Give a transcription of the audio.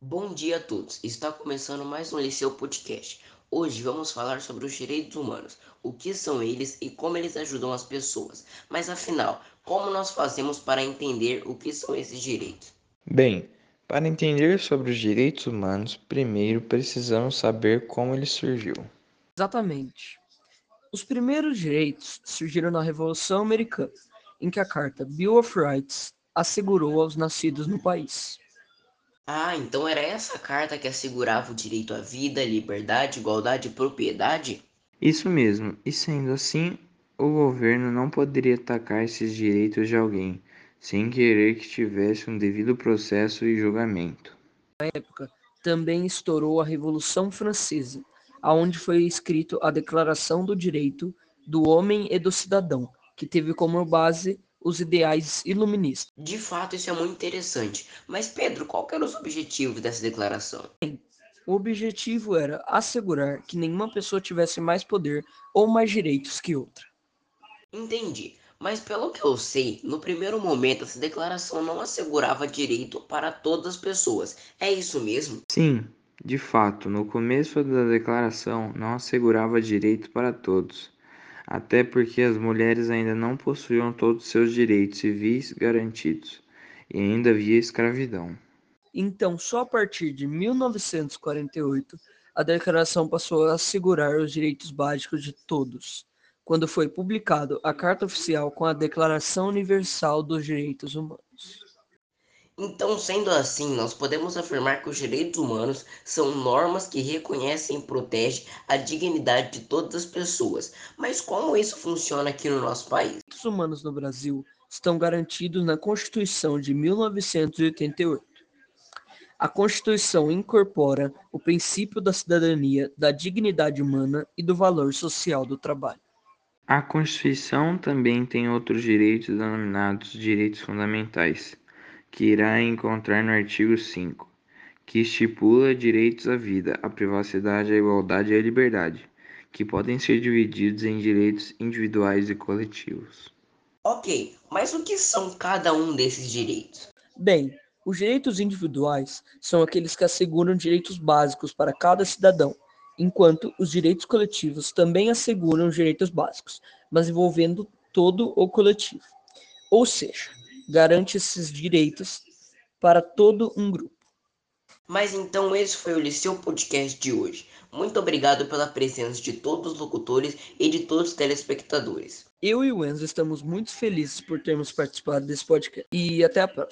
Bom dia a todos. Está começando mais um Liceu Podcast. Hoje vamos falar sobre os direitos humanos, o que são eles e como eles ajudam as pessoas. Mas afinal, como nós fazemos para entender o que são esses direitos? Bem, para entender sobre os direitos humanos, primeiro precisamos saber como ele surgiu. Exatamente. Os primeiros direitos surgiram na Revolução Americana, em que a Carta Bill of Rights assegurou aos nascidos no país. Ah, então era essa carta que assegurava o direito à vida, liberdade, igualdade e propriedade? Isso mesmo, e sendo assim, o governo não poderia atacar esses direitos de alguém, sem querer que tivesse um devido processo e julgamento. Na época, também estourou a Revolução Francesa, aonde foi escrito a Declaração do Direito do Homem e do Cidadão, que teve como base os ideais iluministas. De fato, isso é muito interessante. Mas Pedro, qual que eram os objetivos dessa declaração? O objetivo era assegurar que nenhuma pessoa tivesse mais poder ou mais direitos que outra. Entendi. Mas pelo que eu sei, no primeiro momento essa declaração não assegurava direito para todas as pessoas. É isso mesmo? Sim, de fato, no começo da declaração não assegurava direito para todos até porque as mulheres ainda não possuíam todos seus direitos civis garantidos e ainda havia escravidão. Então, só a partir de 1948, a declaração passou a assegurar os direitos básicos de todos, quando foi publicado a Carta Oficial com a Declaração Universal dos Direitos Humanos. Então, sendo assim, nós podemos afirmar que os direitos humanos são normas que reconhecem e protegem a dignidade de todas as pessoas. Mas como isso funciona aqui no nosso país? Os direitos humanos no Brasil estão garantidos na Constituição de 1988. A Constituição incorpora o princípio da cidadania, da dignidade humana e do valor social do trabalho. A Constituição também tem outros direitos denominados direitos fundamentais que irá encontrar no artigo 5, que estipula direitos à vida, à privacidade, à igualdade e à liberdade, que podem ser divididos em direitos individuais e coletivos. Ok, mas o que são cada um desses direitos? Bem, os direitos individuais são aqueles que asseguram direitos básicos para cada cidadão, enquanto os direitos coletivos também asseguram direitos básicos, mas envolvendo todo o coletivo. Ou seja, garante esses direitos para todo um grupo. Mas então esse foi o Liceu Podcast de hoje. Muito obrigado pela presença de todos os locutores e de todos os telespectadores. Eu e o Enzo estamos muito felizes por termos participado desse podcast. E até a próxima.